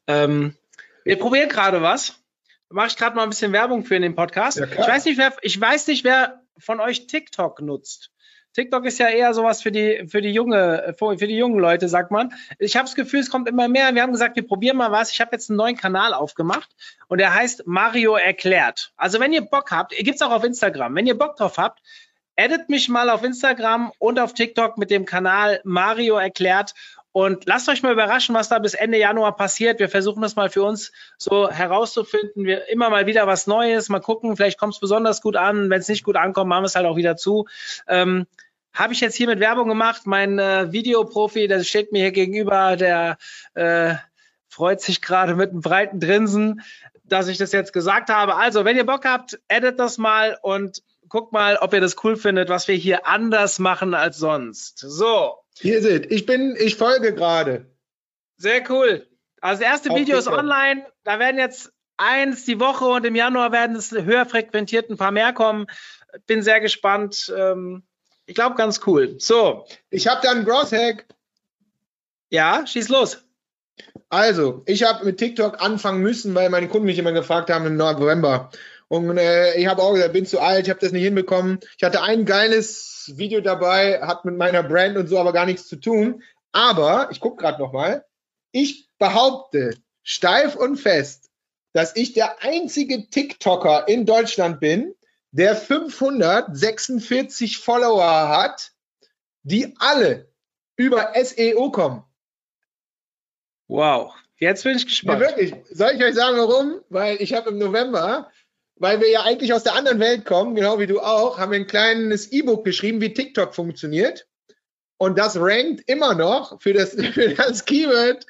[SPEAKER 3] Ähm, wir probieren gerade was. Mache ich gerade mal ein bisschen Werbung für in dem Podcast. Ja, ich weiß nicht, wer, ich weiß nicht, wer von euch TikTok nutzt. TikTok ist ja eher sowas für die, für die junge, für die jungen Leute, sagt man. Ich habe das Gefühl, es kommt immer mehr. Wir haben gesagt, wir probieren mal was. Ich habe jetzt einen neuen Kanal aufgemacht und der heißt Mario erklärt. Also wenn ihr Bock habt, gibt's auch auf Instagram. Wenn ihr Bock drauf habt, addet mich mal auf Instagram und auf TikTok mit dem Kanal Mario erklärt und lasst euch mal überraschen, was da bis Ende Januar passiert. Wir versuchen das mal für uns so herauszufinden. Wir immer mal wieder was Neues, mal gucken. Vielleicht kommt es besonders gut an. Wenn es nicht gut ankommt, machen wir es halt auch wieder zu. Ähm, habe ich jetzt hier mit Werbung gemacht. Mein äh, Videoprofi, der steht mir hier gegenüber, der äh, freut sich gerade mit einem breiten Grinsen, dass ich das jetzt gesagt habe. Also, wenn ihr Bock habt, edit das mal und guckt mal, ob ihr das cool findet, was wir hier anders machen als sonst. So.
[SPEAKER 1] Hier sind, ich bin, ich folge gerade.
[SPEAKER 3] Sehr cool. Also das erste Auf Video ist online. Da werden jetzt eins die Woche und im Januar werden es höher frequentiert ein paar mehr kommen. Bin sehr gespannt. Ähm, ich glaube, ganz cool. So.
[SPEAKER 1] Ich habe da einen Gross-Hack.
[SPEAKER 3] Ja, schieß los.
[SPEAKER 1] Also, ich habe mit TikTok anfangen müssen, weil meine Kunden mich immer gefragt haben im November. Und äh, ich habe auch gesagt, bin zu alt, ich habe das nicht hinbekommen. Ich hatte ein geiles Video dabei, hat mit meiner Brand und so aber gar nichts zu tun. Aber, ich gucke gerade nochmal, ich behaupte steif und fest, dass ich der einzige TikToker in Deutschland bin, der 546 Follower hat, die alle über SEO kommen.
[SPEAKER 3] Wow, jetzt bin ich gespannt.
[SPEAKER 1] Ja, wirklich. Soll ich euch sagen, warum? Weil ich habe im November weil wir ja eigentlich aus der anderen Welt kommen, genau wie du auch, haben wir ein kleines E-Book geschrieben, wie TikTok funktioniert. Und das rankt immer noch für das, für das Keyword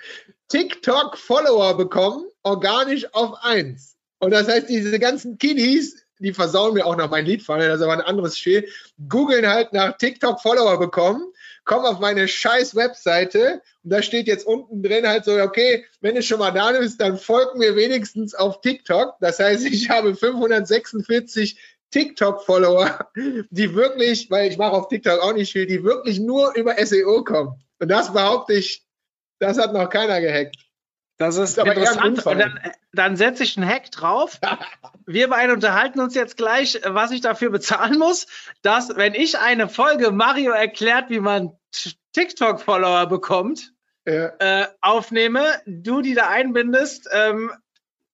[SPEAKER 1] TikTok Follower bekommen, organisch auf eins. Und das heißt, diese ganzen Kiddies, die versauen mir auch noch mein Liedfunnel, das ist aber ein anderes Spiel, googeln halt nach TikTok Follower bekommen komm auf meine scheiß Webseite und da steht jetzt unten drin halt so, okay, wenn du schon mal da bist, dann folg mir wenigstens auf TikTok. Das heißt, ich habe 546 TikTok-Follower, die wirklich, weil ich mache auf TikTok auch nicht viel, die wirklich nur über SEO kommen. Und das behaupte ich, das hat noch keiner gehackt.
[SPEAKER 3] Das ist, das ist interessant. Dann, dann setze ich einen Hack drauf. Wir beide unterhalten uns jetzt gleich, was ich dafür bezahlen muss, dass, wenn ich eine Folge Mario erklärt, wie man TikTok-Follower bekommt, ja. äh, aufnehme, du die da einbindest, ähm,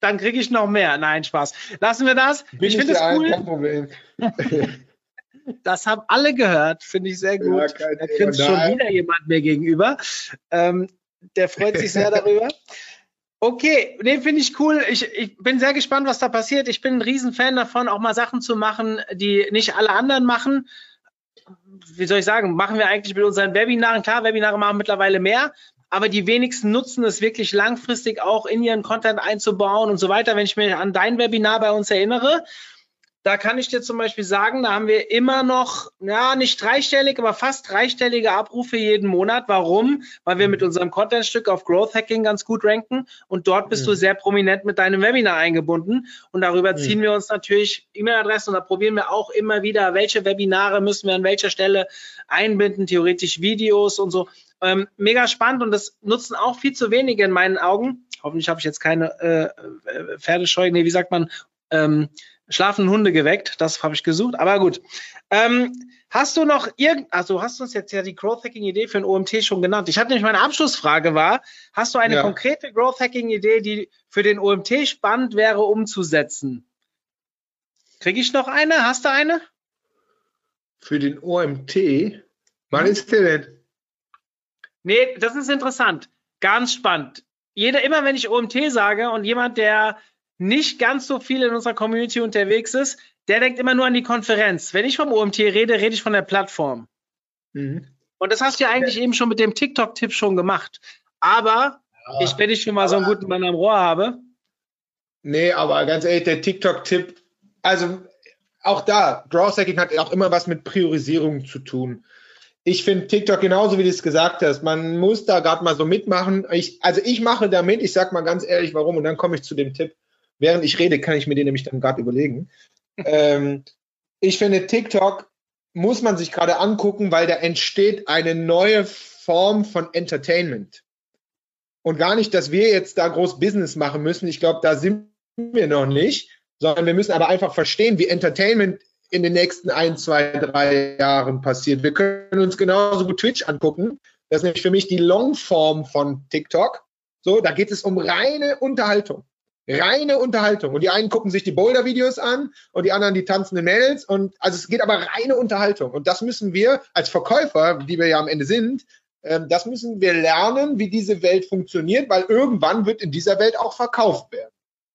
[SPEAKER 3] dann kriege ich noch mehr. Nein, Spaß. Lassen wir das.
[SPEAKER 1] Bin ich finde es cool. Kein Problem.
[SPEAKER 3] Das haben alle gehört, finde ich sehr gut. Ja, da grinst schon wieder jemand mir gegenüber. Ähm, der freut sich sehr darüber. Okay, nee, finde ich cool. Ich, ich bin sehr gespannt, was da passiert. Ich bin ein Riesenfan davon, auch mal Sachen zu machen, die nicht alle anderen machen. Wie soll ich sagen, machen wir eigentlich mit unseren Webinaren. Klar, Webinare machen mittlerweile mehr, aber die wenigsten nutzen es wirklich langfristig auch in ihren Content einzubauen und so weiter. Wenn ich mich an dein Webinar bei uns erinnere, da kann ich dir zum Beispiel sagen, da haben wir immer noch, ja, nicht dreistellig, aber fast dreistellige Abrufe jeden Monat. Warum? Weil wir mit unserem Contentstück auf Growth Hacking ganz gut ranken und dort bist mhm. du sehr prominent mit deinem Webinar eingebunden und darüber mhm. ziehen wir uns natürlich E-Mail-Adressen und da probieren wir auch immer wieder, welche Webinare müssen wir an welcher Stelle einbinden, theoretisch Videos und so. Ähm, mega spannend und das nutzen auch viel zu wenige in meinen Augen. Hoffentlich habe ich jetzt keine äh, äh Pferdescheu, nee, wie sagt man, ähm, schlafenden Hunde geweckt. Das habe ich gesucht. Aber gut. Ähm, hast du noch irgend, also hast du uns jetzt ja die Growth Hacking Idee für ein OMT schon genannt. Ich hatte nämlich meine Abschlussfrage war, hast du eine ja. konkrete Growth Hacking Idee, die für den OMT spannend wäre umzusetzen? Kriege ich noch eine? Hast du eine?
[SPEAKER 1] Für den OMT? Wann hm. ist der denn?
[SPEAKER 3] Nee, das ist interessant. Ganz spannend. jeder, immer wenn ich OMT sage und jemand, der nicht ganz so viel in unserer Community unterwegs ist, der denkt immer nur an die Konferenz. Wenn ich vom OMT rede, rede ich von der Plattform. Mhm. Und das hast du ja eigentlich ja. eben schon mit dem TikTok-Tipp schon gemacht. Aber ja, ich, wenn ich schon mal so einen guten Mann am Rohr habe.
[SPEAKER 1] Nee, aber ganz ehrlich, der TikTok-Tipp, also auch da, Growth-Hacking hat auch immer was mit Priorisierung zu tun. Ich finde TikTok genauso, wie du es gesagt hast. Man muss da gerade mal so mitmachen. Ich, also ich mache damit, ich sag mal ganz ehrlich, warum, und dann komme ich zu dem Tipp. Während ich rede, kann ich mir den nämlich dann gerade überlegen. ähm, ich finde, TikTok muss man sich gerade angucken, weil da entsteht eine neue Form von Entertainment. Und gar nicht, dass wir jetzt da groß Business machen müssen. Ich glaube, da sind wir noch nicht, sondern wir müssen aber einfach verstehen, wie Entertainment in den nächsten ein, zwei, drei Jahren passiert. Wir können uns genauso gut Twitch angucken. Das ist nämlich für mich die Longform von TikTok. So, da geht es um reine Unterhaltung. Reine Unterhaltung. Und die einen gucken sich die Boulder-Videos an und die anderen die tanzenden Mädels. Und also es geht aber reine Unterhaltung. Und das müssen wir als Verkäufer, die wir ja am Ende sind, äh, das müssen wir lernen, wie diese Welt funktioniert, weil irgendwann wird in dieser Welt auch verkauft werden.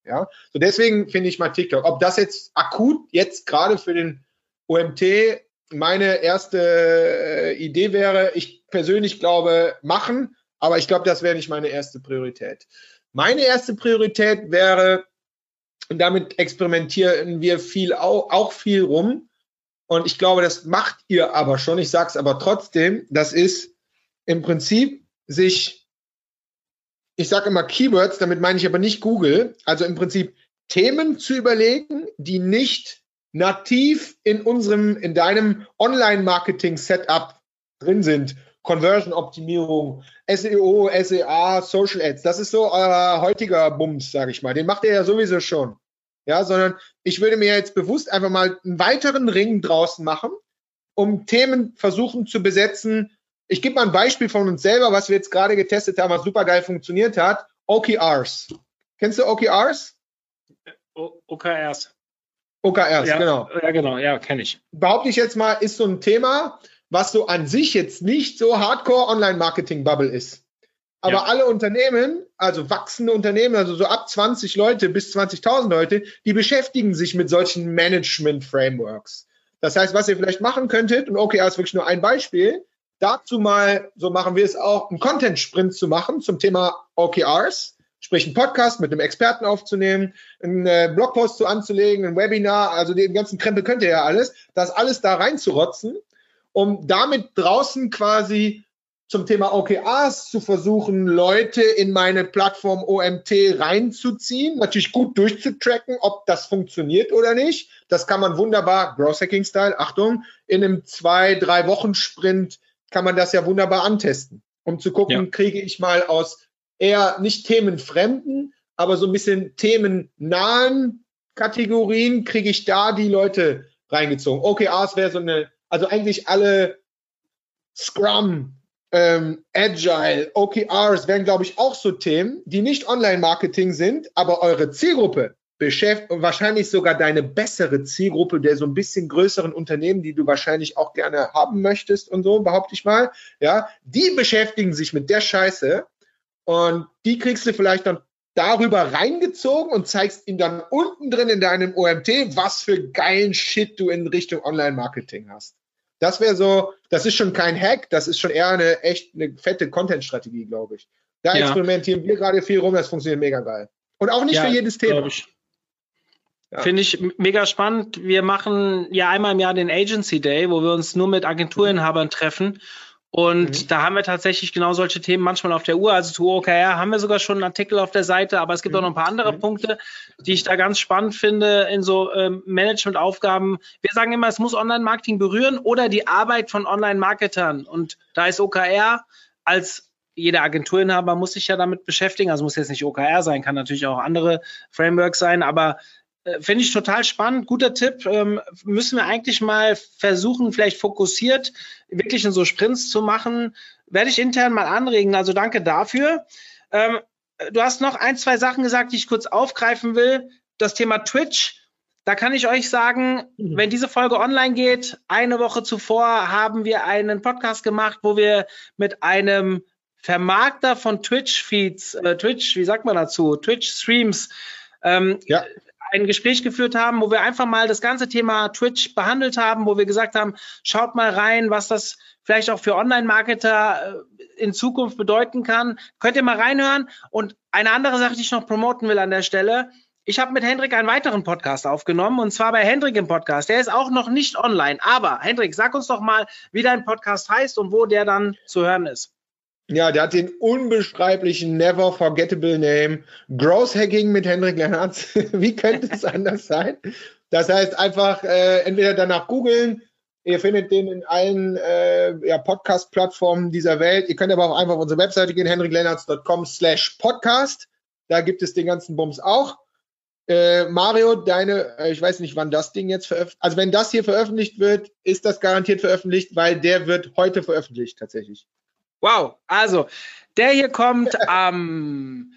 [SPEAKER 1] Ja, so deswegen finde ich mal TikTok. Ob das jetzt akut jetzt gerade für den OMT meine erste äh, Idee wäre, ich persönlich glaube, machen, aber ich glaube, das wäre nicht meine erste Priorität. Meine erste Priorität wäre, und damit experimentieren wir viel auch, auch viel rum. Und ich glaube, das macht ihr aber schon. Ich sage es aber trotzdem, das ist im Prinzip sich, ich sage immer Keywords, damit meine ich aber nicht Google, also im Prinzip Themen zu überlegen, die nicht nativ in unserem, in deinem Online-Marketing-Setup drin sind. Conversion-Optimierung, SEO, SEA, Social Ads. Das ist so euer heutiger Bums, sage ich mal. Den macht ihr ja sowieso schon. Ja, sondern ich würde mir jetzt bewusst einfach mal einen weiteren Ring draußen machen, um Themen versuchen zu besetzen. Ich gebe mal ein Beispiel von uns selber, was wir jetzt gerade getestet haben, was super geil funktioniert hat. OKRs. Kennst du OKRs?
[SPEAKER 3] O OKRs.
[SPEAKER 1] OKRs,
[SPEAKER 3] ja,
[SPEAKER 1] genau.
[SPEAKER 3] Ja, genau, ja, kenne ich.
[SPEAKER 1] Behaupte ich jetzt mal, ist so ein Thema, was so an sich jetzt nicht so Hardcore Online-Marketing-Bubble ist. Aber ja. alle Unternehmen, also wachsende Unternehmen, also so ab 20 Leute bis 20.000 Leute, die beschäftigen sich mit solchen Management-Frameworks. Das heißt, was ihr vielleicht machen könntet, und OKR ist wirklich nur ein Beispiel, dazu mal, so machen wir es auch, einen Content-Sprint zu machen zum Thema OKRs, sprich einen Podcast mit einem Experten aufzunehmen, einen äh, Blogpost zu anzulegen, ein Webinar, also den ganzen Krempel könnt ihr ja alles, das alles da reinzurotzen um damit draußen quasi zum Thema OKRs zu versuchen, Leute in meine Plattform OMT reinzuziehen, natürlich gut durchzutracken, ob das funktioniert oder nicht. Das kann man wunderbar, Growth Hacking Style, Achtung, in einem zwei, drei Wochen Sprint kann man das ja wunderbar antesten, um zu gucken, ja. kriege ich mal aus eher nicht themenfremden, aber so ein bisschen themennahen Kategorien, kriege ich da die Leute reingezogen. OKRs wäre so eine also eigentlich alle Scrum, ähm, Agile, OKRs wären, glaube ich, auch so Themen, die nicht Online-Marketing sind, aber eure Zielgruppe beschäftigt, wahrscheinlich sogar deine bessere Zielgruppe der so ein bisschen größeren Unternehmen, die du wahrscheinlich auch gerne haben möchtest und so, behaupte ich mal, ja, die beschäftigen sich mit der Scheiße und die kriegst du vielleicht dann darüber reingezogen und zeigst ihm dann unten drin in deinem OMT, was für geilen Shit du in Richtung Online-Marketing hast. Das wäre so, das ist schon kein Hack, das ist schon eher eine echt eine fette Content-Strategie, glaube ich. Da ja. experimentieren wir gerade viel rum, das funktioniert mega geil. Und auch nicht ja, für jedes Thema.
[SPEAKER 3] Ja. Finde ich mega spannend. Wir machen ja einmal im Jahr den Agency Day, wo wir uns nur mit Agenturinhabern treffen und mhm. da haben wir tatsächlich genau solche Themen manchmal auf der Uhr. Also zu OKR haben wir sogar schon einen Artikel auf der Seite, aber es gibt mhm. auch noch ein paar andere mhm. Punkte, die ich da ganz spannend finde in so ähm, Managementaufgaben. Wir sagen immer, es muss Online-Marketing berühren oder die Arbeit von Online-Marketern. Und da ist OKR als jeder Agenturinhaber muss sich ja damit beschäftigen. Also muss jetzt nicht OKR sein, kann natürlich auch andere Frameworks sein, aber finde ich total spannend, guter Tipp. Ähm, müssen wir eigentlich mal versuchen, vielleicht fokussiert wirklich in so Sprints zu machen. Werde ich intern mal anregen. Also danke dafür. Ähm, du hast noch ein, zwei Sachen gesagt, die ich kurz aufgreifen will. Das Thema Twitch. Da kann ich euch sagen, mhm. wenn diese Folge online geht, eine Woche zuvor haben wir einen Podcast gemacht, wo wir mit einem Vermarkter von Twitch-Feeds, äh, Twitch, wie sagt man dazu, Twitch-Streams, ähm, ja. Ein Gespräch geführt haben, wo wir einfach mal das ganze Thema Twitch behandelt haben, wo wir gesagt haben, schaut mal rein, was das vielleicht auch für Online-Marketer äh, in Zukunft bedeuten kann. Könnt ihr mal reinhören. Und eine andere Sache, die ich noch promoten will an der Stelle, ich habe mit Hendrik einen weiteren Podcast aufgenommen und zwar bei Hendrik im Podcast. Der ist auch noch nicht online. Aber Hendrik, sag uns doch mal, wie dein Podcast heißt und wo der dann zu hören ist.
[SPEAKER 1] Ja, der hat den unbeschreiblichen, never forgettable Name Growth Hacking mit Hendrik Lennartz. wie könnte es anders sein? Das heißt einfach äh, entweder danach googeln. Ihr findet den in allen äh, ja, Podcast-Plattformen dieser Welt. Ihr könnt aber auch einfach auf unsere Webseite gehen, hendriklennartz.com slash podcast. Da gibt es den ganzen Bums auch. Äh, Mario, deine, äh, ich weiß nicht, wann das Ding jetzt veröffentlicht, also wenn das hier veröffentlicht wird, ist das garantiert veröffentlicht, weil der wird heute veröffentlicht tatsächlich.
[SPEAKER 3] Wow, also der hier kommt am,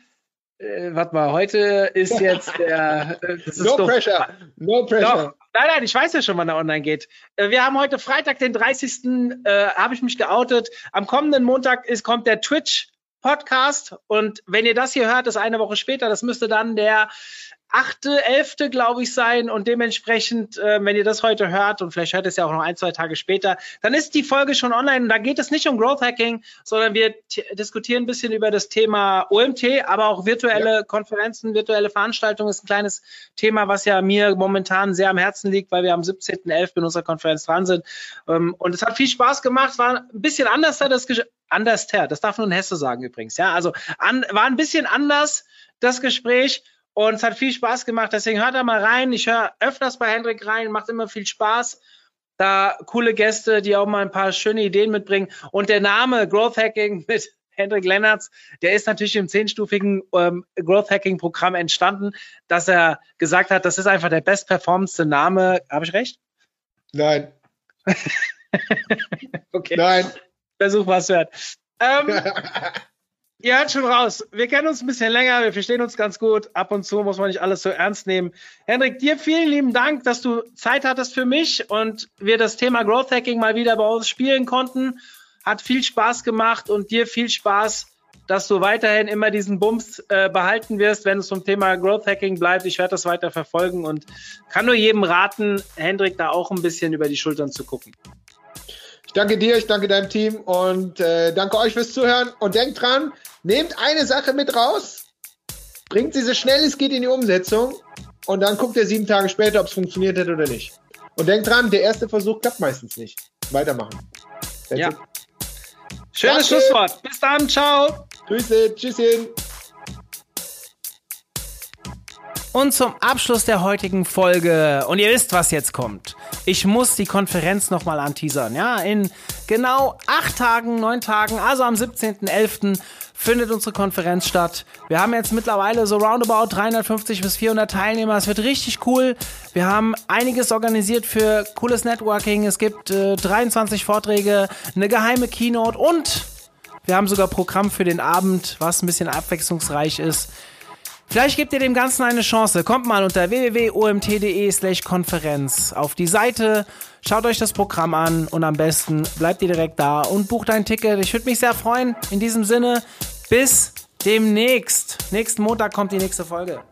[SPEAKER 3] äh, warte mal, heute ist jetzt der.
[SPEAKER 1] Äh, no doch, pressure, no pressure. Doch,
[SPEAKER 3] nein, nein, ich weiß ja schon, wann er online geht. Äh, wir haben heute Freitag, den 30. Äh, habe ich mich geoutet. Am kommenden Montag ist, kommt der Twitch Podcast und wenn ihr das hier hört, ist eine Woche später. Das müsste dann der achte, elfte, glaube ich, sein. Und dementsprechend, äh, wenn ihr das heute hört, und vielleicht hört es ja auch noch ein, zwei Tage später, dann ist die Folge schon online. Und da geht es nicht um Growth Hacking, sondern wir diskutieren ein bisschen über das Thema OMT, aber auch virtuelle ja. Konferenzen, virtuelle Veranstaltungen ist ein kleines Thema, was ja mir momentan sehr am Herzen liegt, weil wir am 17.11. in unserer Konferenz dran sind. Ähm, und es hat viel Spaß gemacht, war ein bisschen anders das anders das darf nur ein Hesse sagen übrigens, ja, also an, war ein bisschen anders das Gespräch und es hat viel Spaß gemacht. Deswegen hört da mal rein. Ich höre öfters bei Hendrik rein, macht immer viel Spaß. Da coole Gäste, die auch mal ein paar schöne Ideen mitbringen. Und der Name Growth Hacking mit Hendrik Lennartz, der ist natürlich im zehnstufigen ähm, Growth Hacking Programm entstanden, dass er gesagt hat, das ist einfach der best performance Name. Habe ich recht?
[SPEAKER 1] Nein.
[SPEAKER 3] okay. Nein. Versuch was wert. Ähm, Ihr hört schon raus. Wir kennen uns ein bisschen länger, wir verstehen uns ganz gut. Ab und zu muss man nicht alles so ernst nehmen. Hendrik, dir vielen lieben Dank, dass du Zeit hattest für mich und wir das Thema Growth Hacking mal wieder bei uns spielen konnten. Hat viel Spaß gemacht und dir viel Spaß, dass du weiterhin immer diesen Bums äh, behalten wirst, wenn es zum Thema Growth Hacking bleibt. Ich werde das weiter verfolgen und kann nur jedem raten, Hendrik da auch ein bisschen über die Schultern zu gucken.
[SPEAKER 1] Ich danke dir, ich danke deinem Team und äh, danke euch fürs Zuhören. Und denkt dran, nehmt eine Sache mit raus, bringt sie so schnell es geht in die Umsetzung und dann guckt ihr sieben Tage später, ob es funktioniert hat oder nicht. Und denkt dran, der erste Versuch klappt meistens nicht. Weitermachen.
[SPEAKER 3] That's ja. It. Schönes danke. Schlusswort. Bis dann. Ciao.
[SPEAKER 1] Grüße. Tschüsschen.
[SPEAKER 3] Und zum Abschluss der heutigen Folge, und ihr wisst, was jetzt kommt. Ich muss die Konferenz nochmal anteasern. Ja, in genau acht Tagen, neun Tagen, also am 17.11. findet unsere Konferenz statt. Wir haben jetzt mittlerweile so roundabout 350 bis 400 Teilnehmer. Es wird richtig cool. Wir haben einiges organisiert für cooles Networking. Es gibt äh, 23 Vorträge, eine geheime Keynote und wir haben sogar Programm für den Abend, was ein bisschen abwechslungsreich ist. Vielleicht gebt ihr dem Ganzen eine Chance. Kommt mal unter www.omt.de slash Konferenz auf die Seite, schaut euch das Programm an und am besten bleibt ihr direkt da und bucht ein Ticket. Ich würde mich sehr freuen. In diesem Sinne, bis demnächst. Nächsten Montag kommt die nächste Folge.